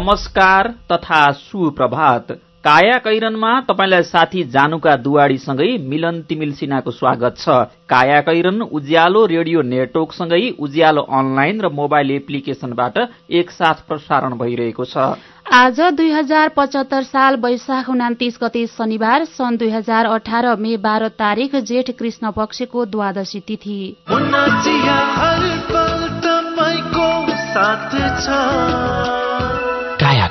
नमस्कार तथा सुप्रभात। काया कैरनमा तपाईँलाई साथी जानुका दुवाडीसँगै मिलन तिमिल सिन्हाको स्वागत छ। काया कैरन उज्यालो रेडियो नेटवर्कसँगै उज्यालो अनलाइन र मोबाइल एप्लिकेशनबाट एकसाथ प्रसारण भइरहेको छ। आज दुई हजार पचहत्तर साल वैशाख उनातिस गते शनिबार सन् दुई हजार अठार मे बाह्र तारिक जेठ कृष्ण पक्षको द्वादशी तिथि।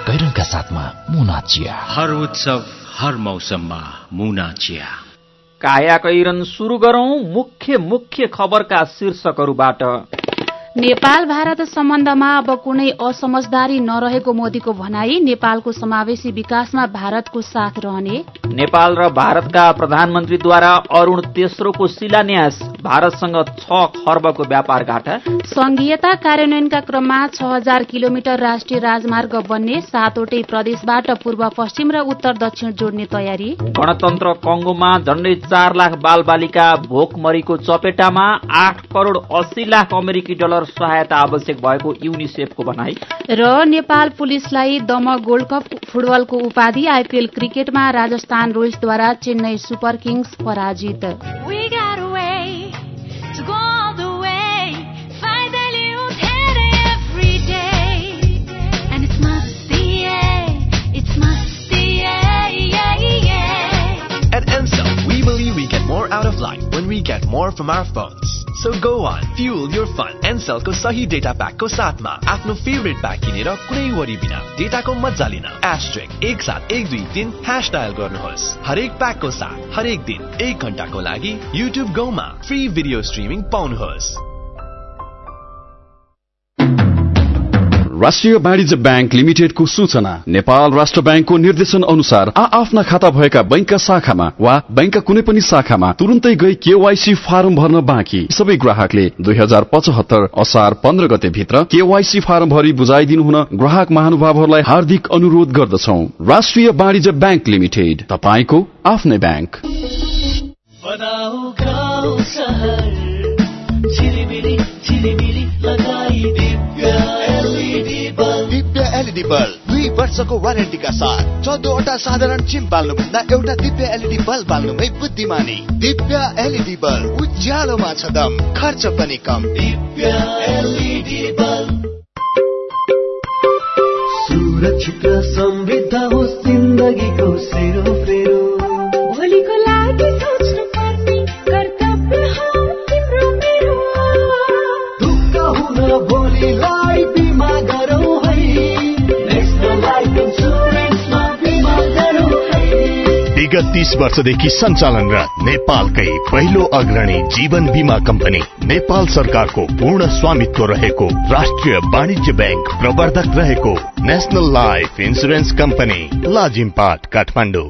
कैरनका साथमा मुना चिया। हर उत्सव हर मौसममा मुना चिया। काया कैरन सुरु गरौं मुख्य मुख्य खबरका शीर्षकहरूबाट। नेपाल भारत सम्बन्धमा अब कुनै असमझदारी नरहेको मोदीको भनाई नेपालको समावेशी विकासमा भारतको साथ रहने नेपाल र भारतका प्रधानमन्त्रीद्वारा अरूण तेस्रोको शिलान्यास भारतसँग छ खर्बको व्यापार घाटा संघीयता कार्यान्वयनका क्रममा छ हजार किलोमिटर राष्ट्रिय राजमार्ग बन्ने सातवटै प्रदेशबाट पूर्व पश्चिम र उत्तर दक्षिण जोड्ने तयारी। गणतन्त्र कंगोमा झण्डै चार लाख बाल बालिका भोकमरीको चपेटामा आठ करोड़ अस्सी लाख अमेरिकी डलर सहायता आवश्यक भएको युनिसेफको भनाई। र नेपाल पुलिसलाई दम गोल्ड कप फुटबलको उपाधि आइपीएल क्रिकेटमा राजस्थान रोयल्सद्वारा चेन्नई सुपर किङ्स पराजित At MCell, we believe we get more out of life when we get more from our phones. So go on, fuel your fun. एनसेलको सही डेटा प्याकको साथमा आफ्नो फेभरेट प्याक किनेर कुनै वरि बिना डेटाको मजा लिन एस्ट्रिक एक सात एक दुई तिन ह्यास डायल गर्नुहोस् हरेक प्याकको साथ हरेक दिन एक घण्टाको लागि युट्युब गाउँमा फ्री भिडियो स्ट्रिमिङ पाउनुहोस् राष्ट्रिय वाणिज्य ब्याङ्क लिमिटेडको सूचना। नेपाल राष्ट्र ब्याङ्कको निर्देशन अनुसार आ आफ्ना खाता भएका बैंकका शाखामा वा बैंकका कुनै पनि शाखामा तुरन्तै गई केवाईसी फारम भर्न बाँकी। सबै ग्राहकले दुई हजार पचहत्तर असार पन्ध्र गते भित्र केवाईसी फारम भरि बुझाइदिनु हुन ग्राहक महानुभावहरूलाई हार्दिक अनुरोध गर्दछौ। राष्ट्रिय वाणिज्य ब्याङ्क लिमिटेड तपाईँको आफ्नै ब्याङ्क। बल्ब दुई वर्षको वारेन्टीका साथ चौधवटा साधारण चिम बाल्नुभन्दा एउटा दिव्य एलइडी बल्ब बाल्नुमै बुद्धिमानी। दिव्य एलइडी बल्ब उज्यालोमा छ दम खर्च पनि कम। दिव्य एलइडी बल्ब सुरक्षित समृद्ध होस् जिन्दगीको सेरोफेरो भोलिको विगत तीस वर्षदेखि सञ्चालनरत नेपालकै पहिलो अग्रणी जीवन बिमा कम्पनी नेपाल सरकारको पूर्ण स्वामित्व रहेको राष्ट्रिय वाणिज्य ब्याङ्क प्रवर्धक रहेको national life insurance company Lazimpat Kathmandu.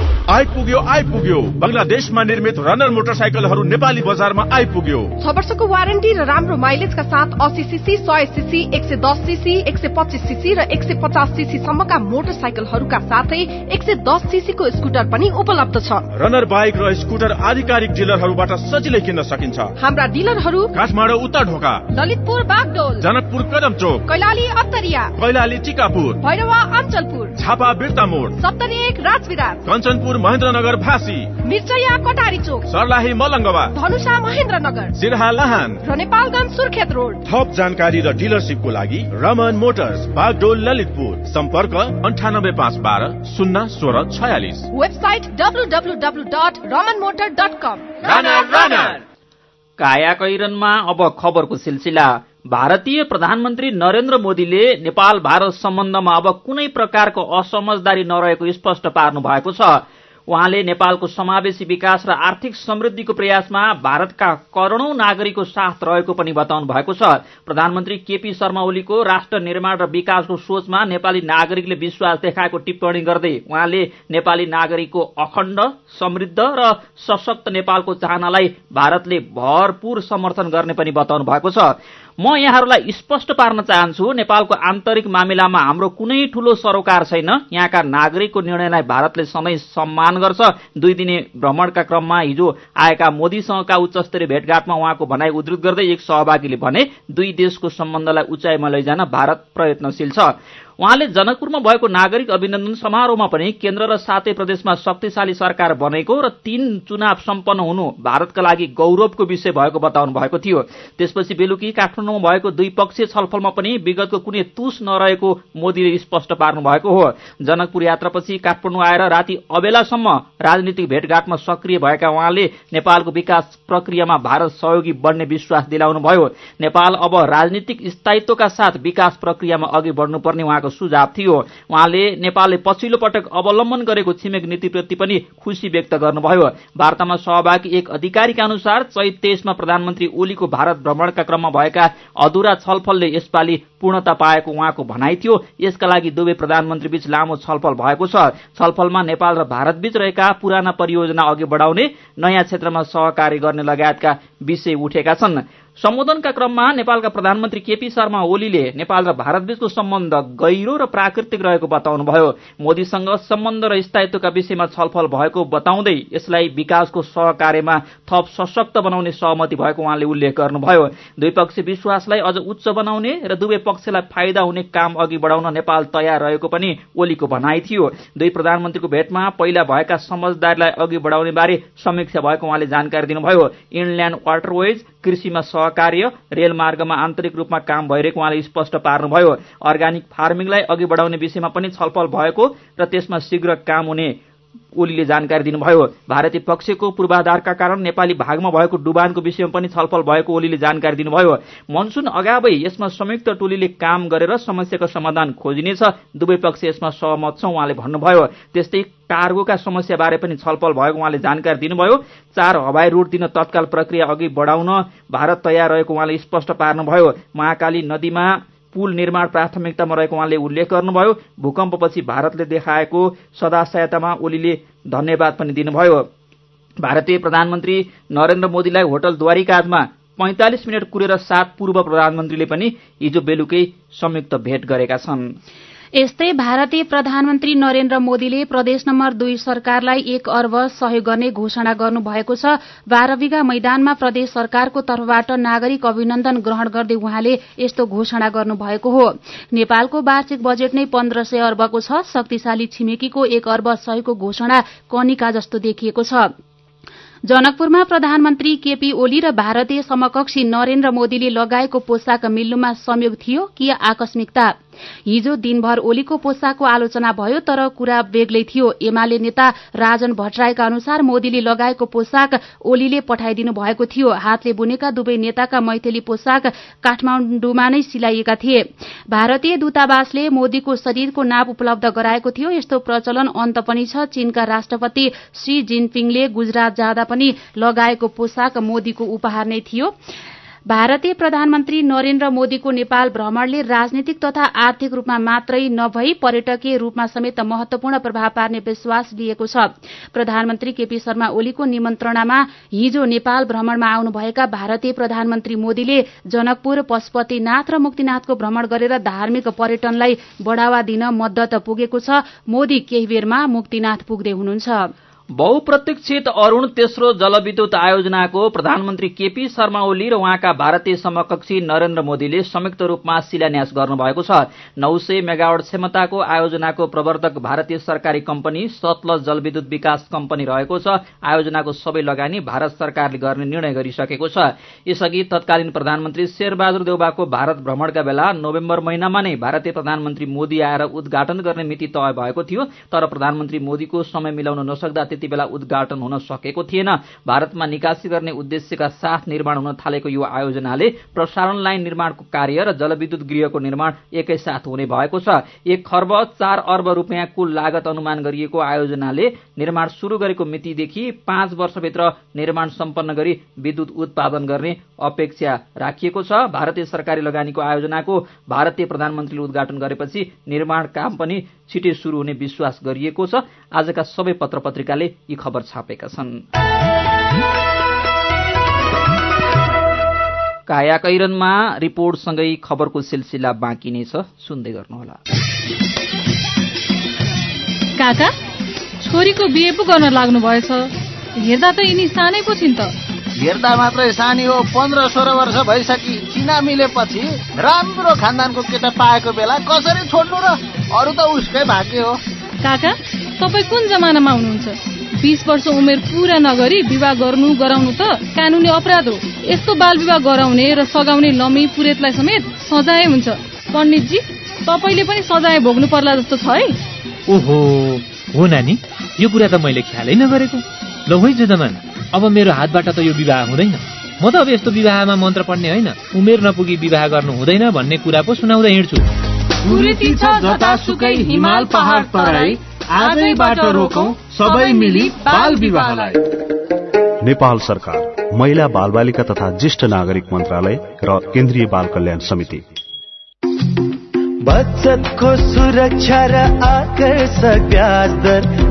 आइपुग्यो आइपुग्यो। बंगलादेशमा निर्मित रनर मोटरसाइकलहरू नेपाली बजारमा आइपुग्यो। छ वर्षको वारेन्टी र राम्रो माइलेजका साथ अस्सी सीसी सय सीसी एक सय दस सीसी एक सय पच्चिस सीसी र एक सय पचास सीसी सम्मका मोटरसाइकलहरूका साथै एक सय दस सीसीको स्कुटर पनि उपलब्ध छ। रनर बाइक र स्कुटर आधिकारिक डिलरहरूबाट सजिलै किन्न सकिन्छ। हाम्रा डिलरहरू काठमाडौँ उत्तर ढोका। ललितपुर बागडोल। जनकपुर कदम चोक। कैलाली अत्तरिया कैलाली टिकापुर। भैरवा अञ्चलपुर। झापा बिर्ता मोड सप्तरी एक राजविराज कञ्चनपुर महेन्द्रनगर फाँसी। मिर्चया कटारी चोक। सर्लाही मलङ्गवा। धनुषा महेन्द्रनगर। सिरहा लहान। र नेपालगञ्ज सुर्खेत रोड। थप जानकारी र डिलरसिपको लागि रमन मोटर्स बागडोल ललितपुर। सम्पर्क अन्ठानब्बे पाँच बाह्र शून्य सोह्र छयालिस। Website W W W dot Raman motor dot com. काया कैरनमा अब खबरको सिलसिला। भारतीय प्रधानमन्त्री नरेन्द्र मोदीले नेपाल भारत सम्बन्धमा अब कुनै प्रकारको असमझदारी नरहेको स्पष्ट पार्नु भएको छ। उहाँले नेपालको समावेशी विकास र आर्थिक समृद्धिको प्रयासमा भारतका करोड़ौं नागरिकको साथ रहेको पनि बताउनु भएको छ। प्रधानमन्त्री केपी शर्मा ओलीको राष्ट्र निर्माण र विकासको सोचमा नेपाली नागरिकले विश्वास देखाएको टिप्पणी गर्दै उहाँले नेपाली नागरिकको अखण्ड समृद्ध र सशक्त नेपालको चाहनालाई भारतले भरपूर समर्थन गर्ने पनि बताउनु भएको छ। म यहाँहरूलाई स्पष्ट पार्न चाहन्छु नेपालको आन्तरिक मामिलामा हाम्रो कुनै ठूलो सरोकार छैन। यहाँका नागरिकको निर्णयलाई भारतले सधैँ सम्मान गर्छ। दुई दिने भ्रमणका क्रममा हिजो आएका मोदीसँगका उच्चस्तरीय भेटघाटमा उहाँको भनाई उद्धृत गर्दै एक सहभागीले भने दुई देशको सम्बन्धलाई उचाइमा लैजान भारत प्रयत्नशील छ। उहाँले जनकपुरमा भएको नागरिक अभिनन्दन समारोहमा पनि केन्द्र र सातै प्रदेशमा शक्तिशाली सरकार बनेको र तीन चुनाव सम्पन्न हुनु भारतका लागि गौरवको विषय भएको बताउनु भएको थियो। त्यसपछि बेलुकी काठमाडौँमा भएको द्विपक्षीय छलफलमा पनि विगतको कुनै तुस नरहेको मोदीले स्पष्ट पार्नु भएको हो। जनकपुर यात्रापछि काठमाडौँ आएर राति अबेलासम्म राजनीतिक भेटघाटमा सक्रिय भएका उहाँले नेपालको विकास प्रक्रियामा भारत सहयोगी बढ्ने विश्वास दिलाउनु भयो नेपाल अब राजनीतिक स्थायित्वका साथ विकास प्रक्रियामा अघि बढ्नुपर्ने उहाँको सुझाव थियो। उहाँले नेपालले पछिल्लो पटक अवलम्बन गरेको छिमेक नीतिप्रति पनि खुशी व्यक्त गर्नुभयो। वार्तामा सहभागी एक अधिकारीका अनुसार चैत तेइसमा प्रधानमन्त्री ओलीको भारत भ्रमणका क्रममा भएका अधुरा छलफलले यसपालि पूर्णता पाएको उहाँको भनाइ थियो। यसका लागि दुवै प्रधानमन्त्री बीच लामो छलफल भएको छ। छलफलमा नेपाल र भारतबीच रहेका पुराना परियोजना अघि बढाउने नयाँ क्षेत्रमा सहकार्य गर्ने लगायतका विषय उठेका छन्। सम्बोधनका क्रममा नेपालका प्रधानमन्त्री केपी शर्मा ओलीले नेपाल र भारतबीचको सम्बन्ध गहिरो र प्राकृतिक रहेको बताउनुभयो। मोदीसँग सम्बन्ध र स्थायित्वका विषयमा छलफल भएको बताउँदै यसलाई विकासको सहकार्यमा थप सशक्त बनाउने सहमति भएको उहाँले उल्लेख गर्नुभयो। द्विपक्षीय विश्वासलाई अझ उच्च बनाउने र दुवै पक्षलाई फाइदा हुने काम अघि बढाउन नेपाल तयार रहेको पनि ओलीको भनाइ थियो। दुई प्रधानमन्त्रीको भेटमा पहिला भएका समझदारीलाई अघि बढाउने बारे समीक्षा भएको उहाँले जानकारी दिनुभयो। इन्ल्याण्ड वाटरवेज कृषिमा सहकार्य रेलमार्गमा आन्तरिक रूपमा काम भइरहेको उहाँले स्पष्ट पार्नुभयो। अर्ग्यानिक फार्मिङलाई अघि बढाउने विषयमा पनि छलफल भएको र त्यसमा शीघ्र काम हुने ओलीले जानकारी दिनुभयो भारतीय पक्षको पूर्वाधारका कारण नेपाली भागमा भएको डुबानको विषयमा पनि छलफल भएको ओलीले जानकारी दिनुभयो। मनसुन अगावै यसमा संयुक्त टोलीले काम गरेर समस्याको समाधान खोजिनेछ। दुवै पक्ष यसमा सहमत छ उहाँले भन्नुभयो। त्यस्तै कार्गोका समस्याबारे पनि छलफल भएको उहाँले जानकारी दिनुभयो। चार हवाई रूट दिन तत्काल प्रक्रिया अघि बढाउन भारत तयार रहेको उहाँले स्पष्ट पार्नुभयो। महाकाली नदीमा पुल निर्माण प्राथमिकतामा रहेको उहाँले उल्लेख गर्नुभयो। भूकम्पपछि भारतले देखाएको सदा सहायतामा ओलीले धन्यवाद पनि दिनुभयो। भारतीय प्रधानमन्त्री नरेन्द्र मोदीलाई होटल द्वारिकाजमा पैंतालिस मिनट कुरेर सात पूर्व प्रधानमन्त्रीले पनि हिजो बेलुकै संयुक्त भेट गरेका छन्। यस्तै भारतीय प्रधानमन्त्री नरेन्द्र मोदीले प्रदेश नम्बर दुई सरकारलाई एक अर्ब सहयोग गर्ने घोषणा गर्नुभएको छ। बाह्र बिघा मैदानमा प्रदेश सरकारको तर्फबाट नागरिक अभिनन्दन ग्रहण गर्दै उहाँले यस्तो घोषणा गर्नुभएको हो। नेपालको वार्षिक बजेट नै पन्ध्र सय अर्बको छ। शक्तिशाली छिमेकीको एक अर्ब सहयोगको घोषणा कनिका जस्तो देखिएको छ। जनकपुरमा प्रधानमन्त्री केपी ओली र भारतीय समकक्षी नरेन्द्र मोदीले लगाएको पोसाक मिल्नुमा संयोग थियो। कि आकस्मिकता? हिजो दिनभर ओलीको पोसाकको आलोचना भयो तर कुरा बेग्लै थियो। एमाले नेता राजन भट्टराईका अनुसार मोदीले लगाएको पोसाक ओलीले पठाइदिनु भएको थियो। हातले बुनेका दुवै नेताका मैथली पोसाक काठमाण्डुमा नै सिलाइएका थिए। भारतीय दूतावासले मोदीको शरीरको नाप उपलब्ध गराएको थियो। यस्तो प्रचलन अन्त पनि छ। चीनका राष्ट्रपति शी जिनपिङले गुजरात जाँदा पनि लगाएको पोसाक मोदीको उपहार नै थियो। भारतीय प्रधानमन्त्री नरेन्द्र मोदीको नेपाल भ्रमणले राजनीतिक तथा आर्थिक रूपमा मात्रै नभई पर्यटकीय रूपमा समेत महत्वपूर्ण प्रभाव पार्ने विश्वास लिएको छ। प्रधानमन्त्री केपी शर्मा ओलीको निमन्त्रणामा हिजो नेपाल भ्रमणमा आउनुभएका भारतीय प्रधानमन्त्री मोदीले जनकपुर पशुपतिनाथ र मुक्तिनाथको भ्रमण गरेर धार्मिक पर्यटनलाई बढ़ावा दिन मद्दत पुगेको छ। मोदी केही बेरमा मुक्तिनाथ पुग्दै हुनुहुन्छ। बहुप्रतीक्षित अरूण तेस्रो जलविद्युत आयोजनाको प्रधानमन्त्री केपी शर्मा ओली र उहाँका भारतीय समकक्षी नरेन्द्र मोदीले संयुक्त रूपमा शिलान्यास गर्नुभएको छ। नौ सय मेगावट क्षमताको आयोजनाको प्रवर्तक भारतीय सरकारी कम्पनी सतलज जलविद्युत विकास कम्पनी रहेको छ। आयोजनाको सबै लगानी भारत सरकारले गर्ने निर्णय गरिसकेको छ। यसअघि तत्कालीन प्रधानमन्त्री शेरबहादुर देउबाको भारत भ्रमणका बेला नोभेम्बर महिनामा नै भारतीय प्रधानमन्त्री मोदी आएर उद्घाटन गर्ने मिति तय भएको थियो। तर प्रधानमन्त्री मोदीको समय मिलाउन नसक्दा त्यति बेला उद्घाटन हुन सकेको थिएन। भारतमा निकासी गर्ने उद्देश्यका साथ निर्माण हुन थालेको यो आयोजनाले प्रसारण लाइन निर्माणको कार्य र जलविद्युत गृहको निर्माण एकैसाथ हुने भएको छ। एक खर्ब चार अर्ब रुपियाँ कुल लागत अनुमान गरिएको आयोजनाले निर्माण शुरू गरेको मितिदेखि पाँच वर्षभित्र निर्माण सम्पन्न गरी विद्युत उत्पादन गर्ने अपेक्षा राखिएको छ। भारतीय सरकारी लगानीको आयोजनाको भारतीय प्रधानमन्त्रीले उद्घाटन गरेपछि निर्माण काम पनि छिटै शुरू हुने विश्वास गरिएको छ। आजका सबै पत्र पत्रिकाले यी खबर छापेका छन्। काया कैरनमा रिपोर्टसँगै खबरको सिलसिला बाँकी नै छ। सुन्दै गर्नुहोला। काका छोरीको बिहे पो गर्न लाग्नु भएछ हेर्दा त यिनी सानै पो छिन् त। हेर्दा मात्रै सानी हो पन्ध्र सोह्र वर्ष भइसकि चिना मिलेपछि राम्रो खानदानको केटा पाएको बेला कसरी छोड्नु र अरू त उसकै भाग्य हो। काका तपाईँ कुन जमानामा हुनुहुन्छ? बिस वर्ष उमेर पुरा नगरी विवाह गर्नु गराउनु त कानुनी अपराध हो। यस्तो बाल विवाह गराउने र सघाउने लमी पुरेतलाई समेत सजाय हुन्छ। पण्डितजी तपाईँले पनि सजाय भोग्नु पर्ला जस्तो छ है। ओहो हो नानी यो कुरा त मैले ख्यालै नगरेको। ल है जमान अब मेरो हातबाट त यो विवाह हुँदैन। म त अब यस्तो विवाहमा मन्त्र पढ्ने होइन। उमेर नपुगी विवाह गर्नु हुँदैन भन्ने कुरा पो सुनाउँदै हिँड्छु। आजैबाट रोकौं सबै मिली बाल विवाहलाई। नेपाल सरकार महिला बालबालिका तथा ज्येष्ठ नागरिक मन्त्रालय र केन्द्रीय बाल कल्याण समिति। बचतको सुरक्षा र आकर्षक ब्याज दर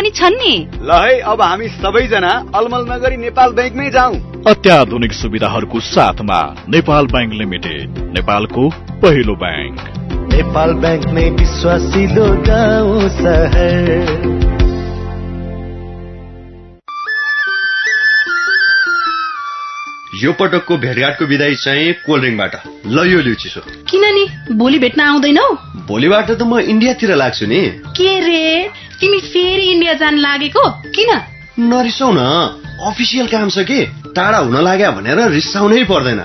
पनि छन् नि। ल है अब हामी सबैजना अलमल नगरी नेपाल ब्याङ्कमै जाउँ। अत्याधुनिक सुविधाहरूको साथमा नेपाल ब्याङ्क लिमिटेड नेपालको पहिलो ब्याङ्क। नेपाल ब्याङ्क नै विश्वासिलो गाउँ सहर। यो पटकको भेटघाटको विदाई चाहिँ कोल्ड ड्रिङ्कबाट ल यो लिउ चिसो। किन नि? भोलि भेट्न आउँदैनौ? भोलिबाट त म इन्डियातिर लाग्छु नि। के रे? तिमी फेरि इन्डिया जान लागेको? किन? नरिसाउ न। अफिसियल काम छ कि। टाढा हुन लाग्यो भनेर रिसाउनै पर्दैन।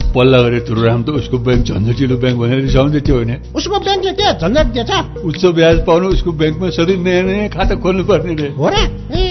पल्ला गरेर तुरुराम त उसको ब्याङ्क झन्झटिलो ब्याङ्क भनेर रिसाउँदै थियो भने उसको ब्याङ्कले के झन्झट दिएछ। उच्च ब्याज पाउनु उसको ब्याङ्कमा सधैँ नयाँ नयाँ खाता खोल्नु पर्ने रे। हो र? ए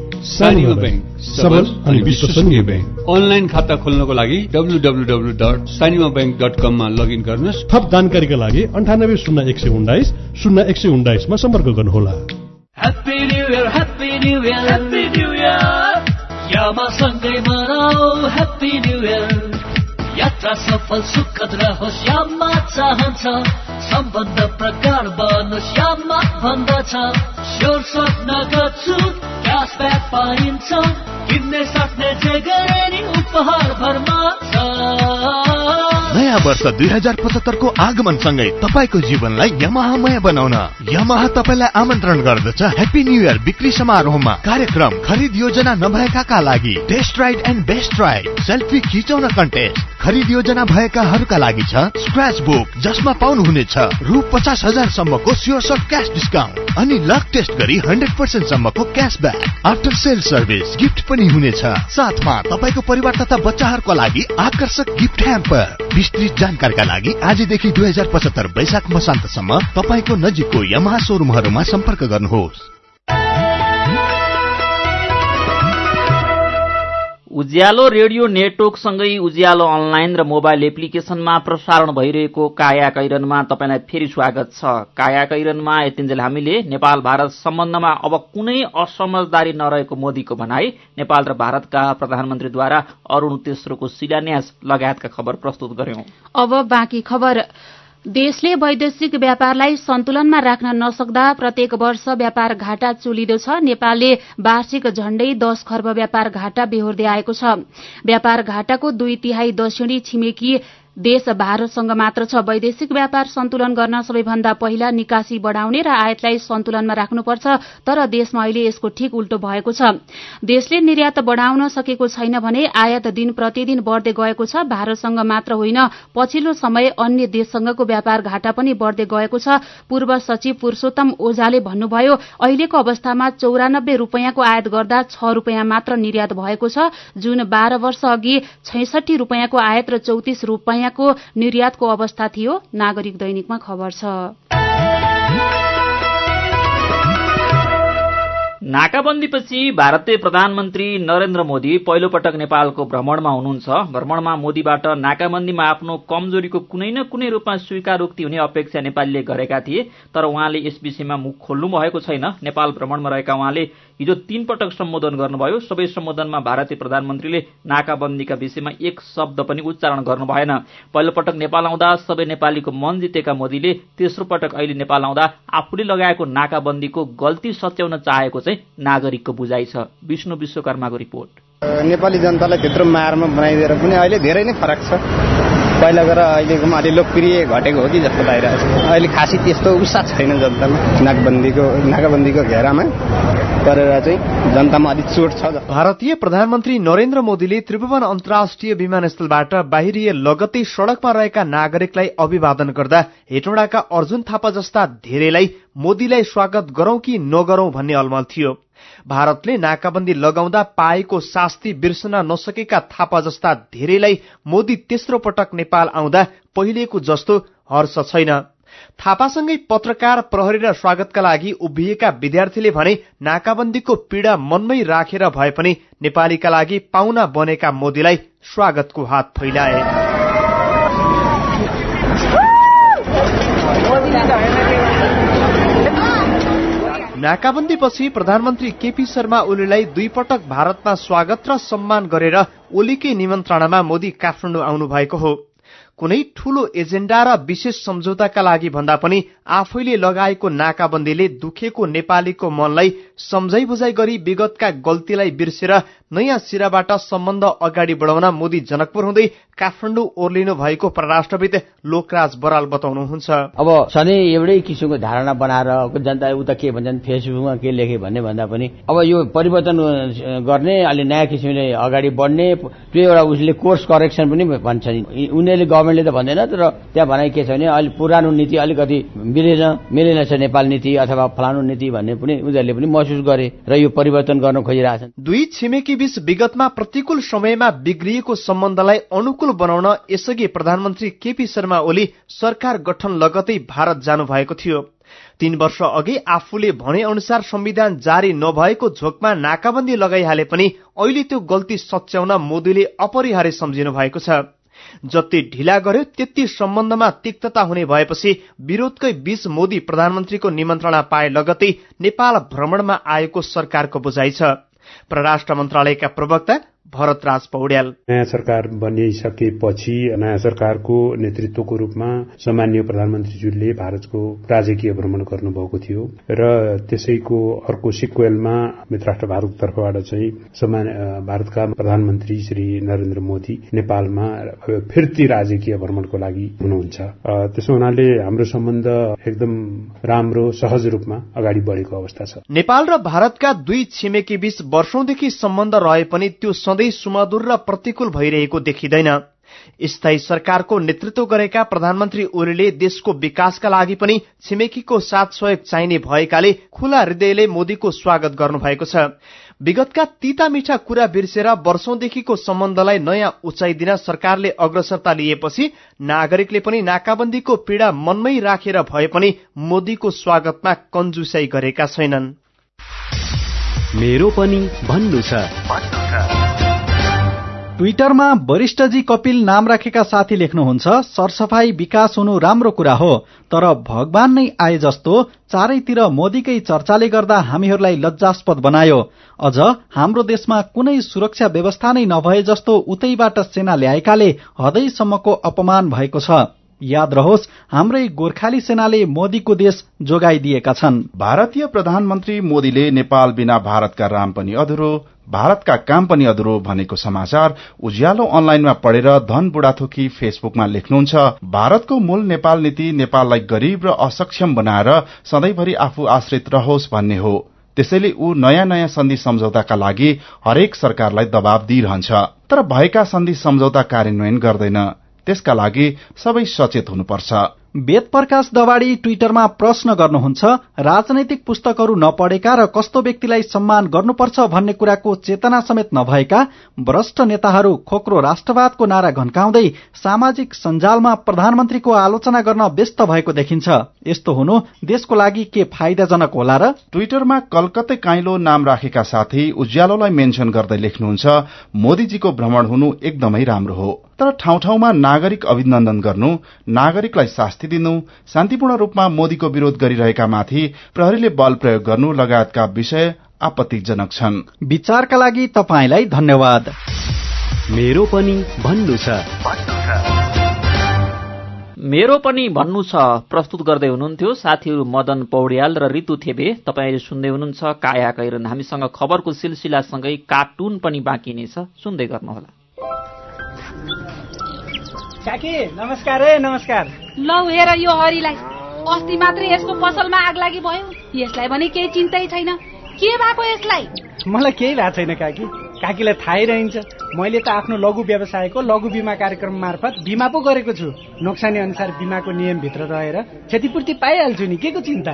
सानीमा ब्याङ्क सबल अनि विश्वसनीय ब्याङ्क अनलाइन खाता खोल्नको लागि W W W dot Sanima bank dot कममा लगइन गर्नुहोस् थप जानकारीका लागि अन्ठानब्बे शून्य एक सय उन्नाइस शून्य एक सय उन्नाइसमा सम्पर्क गर्नुहोला। Happy new year happy new year happy new year यामा सँगै मनाऊ ह्याप्पी न्यु इयर यात्रा सफल सुखद रहोस् यामा चाहन्छ। सम्बन्ध प्रगाढ बनोस् यामा भन्दछ स्योर स्वप्न गर्छु क्यासब्याक पाइन्छ किन्ने सक्ने उपहार भरमा छ नयाँ वर्ष दुई हजार पचहत्तरको आगमनसँगै तपाईँको जीवनलाई यमाहामय बनाउन। यमाहा तपाईँलाई आमन्त्रण गर्दछ ह्याप्पी न्यू इयर बिक्री समारोहमा कार्यक्रम खरिद योजना नभएकाका लागि। Test ride and best ride selfie खिचाउन कन्टेस्ट खरिद योजना भएकाहरूका लागि छ स्क्रच बुक जसमा पाउनुहुनेछ रु पचास हजार सम्मको स्योर क्यास डिस्काउन्ट अनि लक टेस्ट गरी हन्ड्रेड पर्सेन्ट सम्मको cashback after sale service gift पनि हुनेछ। साथमा तपाईँको परिवार तथा बच्चाहरूको लागि आकर्षक गिफ्ट ह्याम्पर विस्तृत जानकारीका लागि आजदेखि दुई हजार पचहत्तर वैशाख मसान्तसम्म तपाईँको नजिकको यमहा सोरुमहरूमा सम्पर्क गर्नुहोस्। उज्यालो रेडियो नेटवर्कसँगै उज्यालो अनलाइन र मोबाइल एप्लिकेशनमा प्रसारण भइरहेको काया कैरनमा तपाईँलाई फेरि स्वागत छ। काया कैरनमा यतिन्जेल हामीले नेपाल भारत सम्बन्धमा अब कुनै असमझदारी नरहेको मोदीको भनाई नेपाल र भारतका प्रधानमन्त्रीद्वारा अरूण तेस्रोको शिलान्यास लगायतका खबर प्रस्तुत गर्यौं। देशले वैदेशिक व्यापारलाई सन्तुलनमा राख्न नसक्दा प्रत्येक वर्ष व्यापार घाटा चुलिँदो छ। नेपालले वार्षिक झण्डै दश खर्ब व्यापार घाटा बेहोर्दै आएको छ। व्यापार घाटाको दुई तिहाई दक्षिणी छिमेकी देश भारतसँग मात्र छ वैदेशिक व्यापार सन्तुलन गर्न सबैभन्दा पहिला निकासी बढ़ाउने र आयातलाई सन्तुलनमा राख्नुपर्छ तर देशमा अहिले यसको ठिक उल्टो भएको छ। देशले निर्यात बढ़ाउन सकेको छैन भने आयात दिन प्रतिदिन बढ़दै गएको छ भारतसँग मात्र होइन पछिल्लो समय अन्य देशसँगको व्यापार घाटा पनि बढ़दै गएको छ पूर्व सचिव पुरूषोत्तम ओझाले भन्नुभयो अहिलेको अवस्थामा चौरानब्बे रूपियाँको आयात गर्दा छ रूपियाँ मात्र निर्यात भएको छ जुन बाह्र वर्ष अघि छैसठी रूपियाँको आयात र चौतिस रूपियाँ को निर्यातको अवस्था थियो। नागरिक दैनिकमा खबर छ। नाकाबन्दीपछि भारतीय प्रधानमन्त्री नरेन्द्र मोदी पहिलो पटक नेपालको भ्रमणमा हुनुहुन्छ। भ्रमणमा मोदीबाट नाकाबन्दीमा आफ्नो कमजोरीको कुनै न कुनै रूपमा स्वीकारोक्ति हुने अपेक्षा नेपालीले गरेका थिए। तर उहाँले यस विषयमा मुख खोल्नु भएको छैन। नेपाल भ्रमणमा रहेका उहाँले हिजो तीन पटक सम्बोधन गर्नुभयो। सबै सम्बोधनमा भारतीय प्रधानमन्त्रीले नाकाबन्दीका विषयमा एक शब्द पनि उच्चारण गर्नु भएन। पहिलो पटक नेपाल आउँदा सबै नेपालीको मन जितेका मोदीले तेस्रो पटक अहिले नेपाल आउँदा आफूले लगाएको नाकाबन्दीको गल्ती सच्याउन चाहेको चाहिँ नागरिकको बुझाइ छ। विष्णु विश्वकर्माको रिपोर्ट। नेपाली जनतालाई त्यत्रो मारमा बनाइदिएर पनि अहिले धेरै नै फरक छ। पहिला गएर अहिलेकोमा अलि लोकप्रिय घटेको हो कि जस्तो लागिरहेको अहिले खासै त्यस्तो उत्साह छैन जनतामा नाकबन्दीको नाकाबन्दीको घेरामा। गरेर चाहिँ जनतामा अलिक चोट छ भारतीय प्रधानमन्त्री नरेन्द्र मोदीले त्रिभुवन अन्तर्राष्ट्रिय विमानस्थलबाट बाहिरिए लगत्तै सड़कमा रहेका नागरिकलाई अभिवादन गर्दा हेटौँडाका अर्जुन थापा जस्ता धेरैलाई मोदीलाई स्वागत गरौं कि नगरौं भन्ने अलमल थियो। भारतले नाकाबन्दी लगाउँदा पाएको शास्ति बिर्सन नसकेका थापा जस्ता धेरैलाई मोदी तेस्रो पटक नेपाल आउँदा पहिलेको जस्तो हर्ष छैन। थापासँगै पत्रकार प्रहरी र स्वागतका लागि उभिएका विद्यार्थीले भने नाकाबन्दीको पीड़ा मनमै राखेर भए पनि नेपालीका लागि पाहुना बनेका मोदीलाई स्वागतको हात फैलाए। नाकाबन्दीपछि प्रधानमन्त्री केपी शर्मा ओलीलाई दुई पटक भारतमा स्वागत र सम्मान गरेर ओलीकै निमन्त्रणामा मोदी काठमाडौँ आउनु भएको हो। कुनै ठूलो एजेण्डा र विशेष सम्झौताका लागि भन्दा पनि आफैले लगाएको नाकाबन्दीले दुखेको नेपालीको मनलाई सम्झै बुझाइ गरी विगतका गल्तीलाई बिर्सेर नयाँ सिराबाट सम्बन्ध अगाडि बढाउन मोदी जनकपुर हुँदै काठमाडौँ ओर्लिनु भएको परराष्ट्रविद लोकराज बराल बताउनुहुन्छ। अब सधैँ एउटै किसिमको धारणा बनाएर जनता उता के भन्छन् फेसबुकमा के लेखे भन्ने भन्दा पनि अब यो परिवर्तन गर्ने अलि नयाँ किसिमले अगाडि बढ्ने त्यो एउटा उसले कोर्स करेक्सन पनि भन्छ उनीहरूले गभर्मेन्टले त भन्दैन तर त्यहाँ भनाइ के छ भने अहिले पुरानो नीति अलिकति मिलेन छ नेपाल नीति अथवा फलानु नीति भन्ने पनि उनीहरूले पनि महसुस गरे र यो परिवर्तन गर्न खोजिरहेछन्। दुई छिमेकी बीच विगतमा प्रतिकूल समयमा बिग्रिएको सम्बन्धलाई अनुकूल बनाउन यसअघि प्रधानमन्त्री केपी शर्मा ओली सरकार गठन लगतै भारत जानु भएको थियो। तीन वर्ष अघि आफूले भने अनुसार संविधान जारी नभएको झोकमा नाकाबन्दी लगाइहाले पनि अहिले त्यो गल्ती सच्याउन मोदीले अपरिहार्य सम्झिनु भएको छ। जति ढिला गर्यो त्यति सम्बन्धमा तिक्तता हुने भएपछि विरोधकै बीच मोदी प्रधानमन्त्रीको निमन्त्रणा पाए लगतै नेपाल भ्रमणमा आएको सरकारको बुझाइ छ। परराष्ट्र मन्त्रालयका प्रवक्ता भरतराज पौड्याल। नयाँ सरकार बनिसकेपछि नयाँ सरकारको नेतृत्वको रूपमा सामान्य प्रधानमन्त्रीज्यूले भारतको राजकीय भ्रमण गर्नुभएको थियो र त्यसैको अर्को सिक्वेलमा मित्रराष्ट्र भारतको तर्फबाट चाहिँ भारतका प्रधानमन्त्री श्री नरेन्द्र मोदी नेपालमा फिर्ती राजकीय भ्रमणको लागि हुनुहुन्छ। त्यसो हुनाले हाम्रो सम्बन्ध एकदम राम्रो सहज रूपमा अगाडि बढेको अवस्था छ। नेपाल र भारतका दुई छिमेकी बीच वर्षौंदेखि सम्बन्ध रहे पनि त्यो सधैँ सुमधुर र प्रतिकूल भइरहेको देखिँदैन। स्थायी सरकारको नेतृत्व गरेका प्रधानमन्त्री ओलीले देशको विकासका लागि पनि छिमेकीको साथ सहयोग चाहिने भएकाले खुला हृदयले मोदीको स्वागत गर्नुभएको छ। विगतका तीता मिठा कुरा बिर्सेर वर्षौंदेखिको सम्बन्धलाई नयाँ उचाइ दिन सरकारले अग्रसरता लिएपछि नागरिकले पनि नाकाबन्दीको पीड़ा मनमै राखेर भए पनि मोदीको स्वागतमा कन्जुसाई गरेका छैनन्। ट्विटरमा वरिष्ठजी कपिल नाम राखेका साथी लेख्नुहुन्छ सरसफाई विकास हुनु राम्रो कुरा हो तर भगवान नै आए जस्तो चारैतिर मोदीकै चर्चाले गर्दा हामीहरूलाई लज्जास्पद बनायो। अझ हाम्रो देशमा कुनै सुरक्षा व्यवस्था नै नभए जस्तो उतैबाट सेना ल्याएकाले हदैसम्मको अपमान भएको छ। याद रहोस् हाम्रै गोर्खाली सेनाले मोदीको देश जोगाइदिएका छन्। भारतीय प्रधानमन्त्री मोदीले नेपाल बिना भारतका राम पनि अधुरो भारतका काम पनि अधुरो भनेको समाचार उज्यालो अनलाइनमा पढेर धन बुढाथोकी फेसबुकमा लेख्नुहुन्छ भारतको मूल नेपाल नीति नेपाललाई गरीब र असक्षम बनाएर सधैँभरि आफू आश्रित रहोस् भन्ने हो। त्यसैले ऊ नयाँ नयाँ सन्धि सम्झौताका लागि हरेक सरकारलाई दबाव दिइरहन्छ। तर भएका सन्धि सम्झौता कार्यान्वयन गर्दैन। त्यसका लागि सबै सचेत हुनुपर्छ। वेद प्रकाश दवाडी ट्विटरमा प्रश्न गर्नुहुन्छ राजनैतिक पुस्तकहरू नपढेका र कस्तो व्यक्तिलाई सम्मान गर्नुपर्छ भन्ने कुराको चेतना समेत नभएका भ्रष्ट नेताहरू खोक्रो राष्ट्रवादको नारा घन्काउँदै सामाजिक सञ्जालमा प्रधानमन्त्रीको आलोचना गर्न व्यस्त भएको देखिन्छ। यस्तो हुनु देशको लागि के फाइदाजनक होला र? ट्विटरमा कलकत्ते काइलो नाम राखेका साथै उज्यालोलाई मेन्सन गर्दै लेख्नुहुन्छ मोदीजीको भ्रमण हुनु एकदमै राम्रो हो। तर ठाउँ ठाउँमा नागरिक अभिनन्दन गर्नु नागरिकलाई शास्ति दिनु शान्तिपूर्ण रूपमा मोदीको विरोध गरिरहेका माथि प्रहरीले बल प्रयोग गर्नु लगायतका विषय आपत्तिजनक छन्। विचारका लागि तपाईँलाई धन्यवाद। मेरो पनि भन्नु छ। मेरो पनि भन्नु छ प्रस्तुत गर्दै हुनुहुन्थ्यो साथीहरू मदन पौड्याल र ऋतु थेबे। तपाईँले सुन्दै हुनुहुन्छ काया कैरन। हामीसँग खबरको सिलसिलासँगै कार्टुन पनि बाँकी नै छ सुन्दै गर्नुहोला। काकी नमस्कार है नमस्कार। लौ हेर यो हरिलाई। अस्ति मात्रै यसको पसलमा आग लागि भयो। यसलाई भने केही चिन्तै छैन। के भएको यसलाई? मलाई केही भएको छैन काकी। काकीलाई थाहै रहन्छ। मैले त आफ्नो लघु व्यवसायको लघु बिमा कार्यक्रम मार्फत बिमा पो गरेको छु। नोक्सानी अनुसार बिमाको नियमभित्र रहेर क्षतिपूर्ति पाइहाल्छु नि। के को चिन्ता?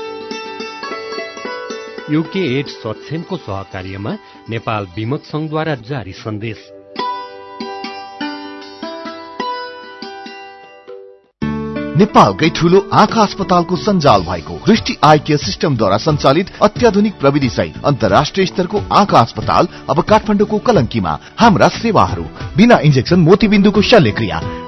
युके एड सक्षमको सहकार्यमा नेपाल विमक संघद्वारा जारी सन्देश। नेपालकै ठूलो आँखा अस्पतालको सञ्जाल भएको दृष्टि आई केयर सिस्टमद्वारा सञ्चालित अत्याधुनिक प्रविधि सहित अन्तर्राष्ट्रिय स्तरको आँखा अस्पताल अब काठमाडौँको कलङ्कीमा हाम्रा सेवाहरू बिना इन्जेक्सन मोतीबिन्दुको शल्यक्रिया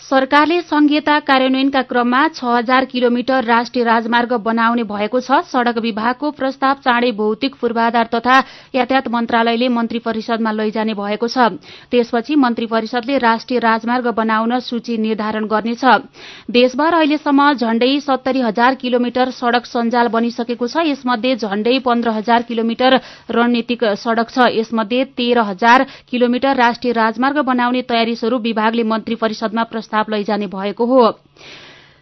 सरकारले संघीयता कार्यान्वयनका क्रममा छ हजार किलोमिटर राष्ट्रिय राजमार्ग बनाउने भएको छ। सड़क विभागको प्रस्ताव चाँडै भौतिक पूर्वाधार तथा यातायात मन्त्रालयले मन्त्री परिषदमा लैजाने भएको छ। त्यसपछि मन्त्री परिषदले राष्ट्रिय राजमार्ग बनाउन सूची निर्धारण गर्नेछ। देशभर अहिलेसम्म झण्डै सत्तरी हजार किलोमिटर सड़क सञ्जाल बनिसकेको छ। यसमध्ये झण्डै पन्ध्र हजार किलोमिटर रणनीतिक सड़क छ। यसमध्ये तेह्र हजार किलोमिटर राष्ट्रिय राजमार्ग बनाउने तयारी स्वरूप विभागले मन्त्री परिषदमा प्रस्ताव लैजाने भएको हो।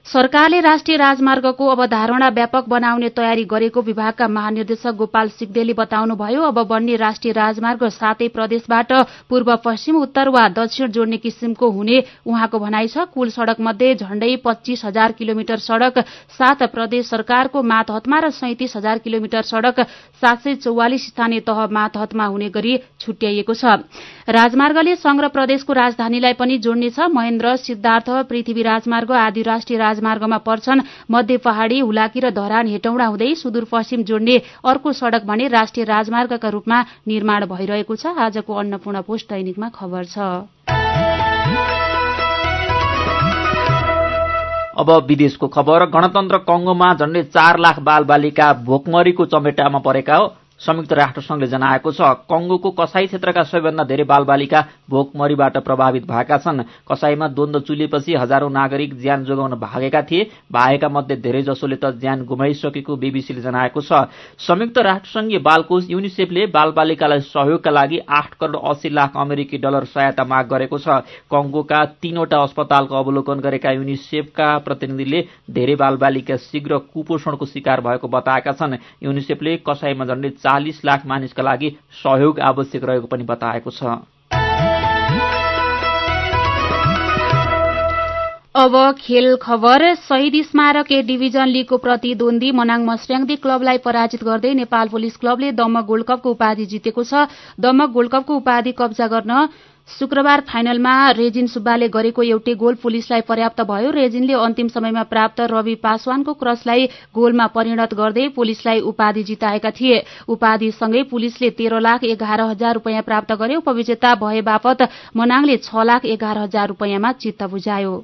सरकारले राष्ट्रिय राजमार्गको अवधारणा व्यापक बनाउने तयारी गरेको विभागका महानिर्देशक गोपाल सिग्देले बताउनुभयो अब बन्ने राष्ट्रिय राजमार्ग सातै प्रदेशबाट पूर्व पश्चिम उत्तर वा दक्षिण जोड्ने किसिमको हुने उहाँको भनाइ छ। कुल सड़क मध्ये झण्डै पच्चीस हजार किलोमिटर सड़क सात प्रदेश सरकारको मातहतमा र सैतिस हजार किलोमिटर सड़क सात सय चौवालिस स्थानीय तह मातहतमा हुने गरी छुट्याइएको छ। राजमार्गले संघ र प्रदेशको राजधानीलाई पनि जोड्नेछ। महेन्द्र सिद्धार्थ पृथ्वी राजमार्ग आदि राष्ट्रिय राजमार्गमा पर्छन्। मध्य पहाड़ी हुलाकी र धरान हेटौँडा हुँदै सुदूरपश्चिम जोड्ने अर्को सड़क भने राष्ट्रिय राजमार्गका रूपमा निर्माण भइरहेको छ। आजको अन्नपूर्ण पोस्ट दैनिकमा खबर छ। अब विदेशको खबर। गणतन्त्र कंगोमा झण्डै चार लाख बाल बालिका भोकमरीको चमेटामा परेका हो। संयुक्त राष्ट्रसंघले जनाएको छ कंगोको कसाई क्षेत्रका सबैभन्दा धेरै बालबालिका भोकमरीबाट प्रभावित भएका छन्। कसाईमा द्वन्द चुलेपछि हजारौं नागरिक ज्यान जोगाउन भागेका थिए। भागेका मध्ये धेरै जसोले त ज्यान गुमाइसकेको बीबीसीले जनाएको छ। संयुक्त राष्ट्रसंघीय बालकोष युनिसेफले बालबालिकालाई सहयोगका लागि आठ करोड़ अस्सी लाख अमेरिकी डलर सहायता माग गरेको छ। कंगोका तीनवटा अस्पतालको अवलोकन गरेका युनिसेफका प्रतिनिधिले धेरै बालबालिका शीघ्र कुपोषणको शिकार भएको बताएका छन्। युनिसेफले कसाईमा झण्डै चालिस लाख मानिसका लागि सहयोग आवश्यक रहेको पनि बताएको छ। अब खेल खबर। शहीद स्मारक ए डिभिजन लीगको प्रतिद्वन्दी मनाङ मस्र्याङदी क्लबलाई पराजित गर्दै नेपाल पुलिस क्लबले दमक गोल्ड कपको उपाधि जितेको छ। दमक गोल्ड कपको उपाधि कब्जा गर्न शुक्रबार फाइनलमा रेजिन सुब्बाले गरेको एउटै गोल पुलिसलाई पर्याप्त भयो। रेजिनले अन्तिम समयमा प्राप्त रवि पासवानको क्रसलाई गोलमा परिणत गर्दै पुलिसलाई उपाधि जिताएका थिए। उपाधिसँगै पुलिसले तेह्र लाख एघार हजार रूपियाँ प्राप्त गरे उपविजेता भए बापत मनाङले छ लाख एघार हजार रूपियाँमा चित्त बुझायो।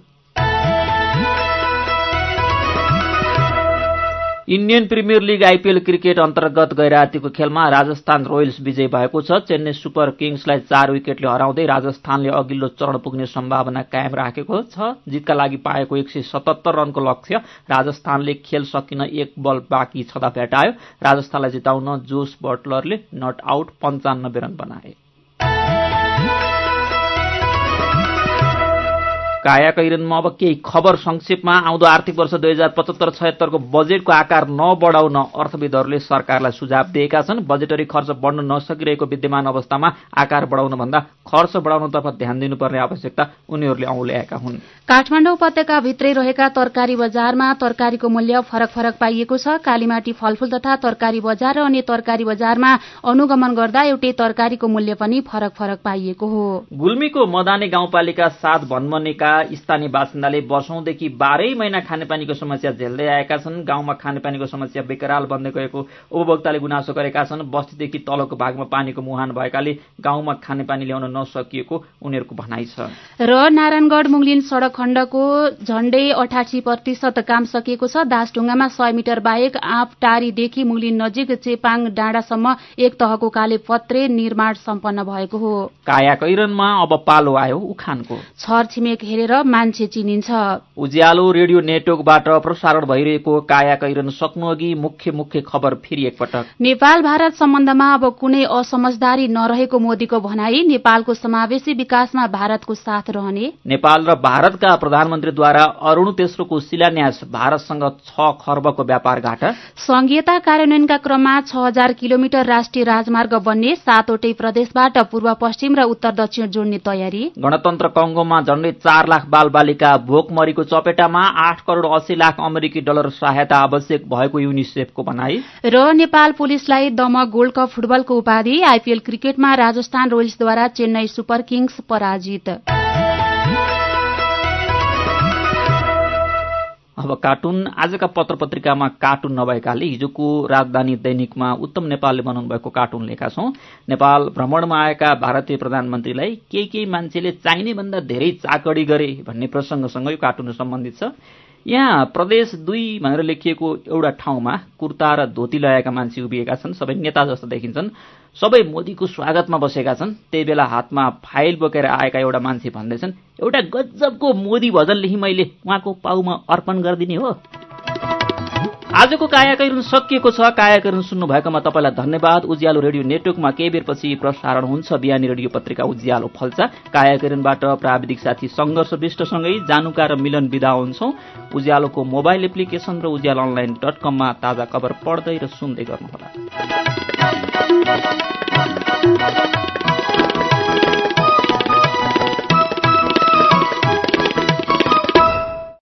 Indian premier league IPL cricket अन्तर्गत गैरातीको खेलमा राजस्थान रोयल्स विजय भएको छ। चेन्नई सुपर किङ्सलाई चार विकेटले हराउँदै राजस्थानले अघिल्लो चरण पुग्ने सम्भावना कायम राखेको छ। जितका लागि पाएको एक सय सतहत्तर रनको लक्ष्य राजस्थानले खेल सकिन एक बल बाँकी छँदा भेटायो। राजस्थानलाई जिताउन जोस बटलरले नट आउट पञ्चानब्बे रन बनाए। काया कैरनमा अब केही खबर संक्षेपमा आउँदो आर्थिक वर्ष दुई हजार पचहत्तर छयत्तरको बजेटको आकार नबढाउन अर्थविदहरूले सरकारलाई सुझाव दिएका छन्। बजेटरी खर्च बढ्न नसकिरहेको विद्यमान अवस्थामा आकार बढाउन भन्दा खर्च बढाउनतर्फ ध्यान दिनुपर्ने आवश्यकता उनीहरूले औल्याएका हुन्। काठमाडौँ उपत्यका भित्रै रहेका तरकारी बजारमा तरकारीको मूल्य फरक फरक पाइएको छ। कालीमाटी फलफूल तथा तरकारी बजार र अन्य तरकारी बजारमा अनुगमन गर्दा एउटै तरकारीको मूल्य पनि फरक फरक पाइएको हो। गुल्मीको मदाने गाउँपालिका सात भन्मनेका स्थानीय बासिन्दाले वर्षौंदेखि बाह्रै महिना खानेपानीको समस्या झेल्दै आएका छन्। गाउँमा खानेपानीको समस्या बेकराल बन्दै गएको उपभोक्ताले गुनासो गरेका छन्। बस्तीदेखि तलको भागमा पानीको मुहान भएकाले गाउँमा खानेपानी ल्याउन नसकिएको उनीहरूको भनाइ छ। र नारायणगढ़ मुङलिन सड़क खण्डको झण्डै अठासी प्रतिशत काम सकिएको छ। दासढुङ्गामा सय मिटर बाहेक आँप टारीदेखि मुङलिन नजिक चेपाङ डाँडासम्म एक तहको काले पत्रे निर्माण सम्पन्न भएको हो। काया कैरनमा अब पालो आयो उखानको। छर छिमेक हेरेर मान्छे चिनिन्छ। उज्यालो रेडियो नेटवर्कबाट प्रसारण भइरहेको काया कैरन सक्नुअघि मुख्य मुख्य खबर फेरि एकपटक। नेपाल भारत सम्बन्धमा अब कुनै असमझदारी नरहेको मोदीको भनाई नेपालको समावेशी विकासमा भारतको साथ रहने। नेपाल र भारतका प्रधानमन्त्रीद्वारा अरूण तेस्रोको शिलान्यास भारतसँग छ खर्बको व्यापार घाटा संघीयता कार्यान्वयनका क्रममा छ हजार किलोमिटर राष्ट्रिय राजमार्ग बन्ने सातवटै प्रदेशबाट पूर्व पश्चिम र उत्तर दक्षिण जोड्ने तयारी। गणतन्त्र कंगोमा झण्डै चार लाख बाल बालिका भोकमरीको चपेटामा आठ करोड़ अस्सी लाख अमेरिकी डलर सहायता आवश्यक भएको युनिसेफको भनाई। र नेपाल पुलिसलाई दमक गोल्ड कप फुटबलको उपाधि आइपीएल क्रिकेटमा राजस्थान रोयल्सद्वारा चेन्नई सुपर किङ्स पराजित। अब कार्टुन आजका पत्र पत्रिकामा कार्टुन नभएकाले हिजोको राजधानी दैनिकमा उत्तम नेपालले बनाउनु भएको कार्टुन लेखा छौं। नेपाल भ्रमणमा आएका भारतीय प्रधानमन्त्रीलाई केही केही मान्छेले चाहिने भन्दा धेरै चाकडी गरे भन्ने प्रसंगसँग यो कार्टुन सम्बन्धित छ। यहाँ प्रदेश दुई भनेर लेखिएको एउटा ठाउँमा कुर्ता र धोती लगाएका मान्छे उभिएका छन् सबै नेता जस्तो देखिन्छन्। सबै मोदीको स्वागतमा बसेका छन्। त्यही बेला हातमा फाइल बोकेर आएका एउटा मान्छे भन्दैछन् एउटा गजबको मोदी भजन लेखी मैले उहाँको पाउमा अर्पण गरिदिने हो। आजको कायाकैरन सकिएको छ। कायाकैरन सुन्नु भएकोमा तपाईँलाई धन्यवाद। उज्यालो रेडियो नेटवर्कमा केही बेरपछि प्रसारण हुन्छ। बिहानी रेडियो पत्रिका उज्यालो फल्छ। कायाकैरनबाट प्राविधिक साथी सङ्घर्ष विष्टसँगै जानुका र मिलन विदा हुन्छौ। उज्यालोको मोबाइल एप्लिकेशन र उज्यालो अनलाइन डट कममा ताजा खबर पढ्दै र सुन्दै गर्नुहोला।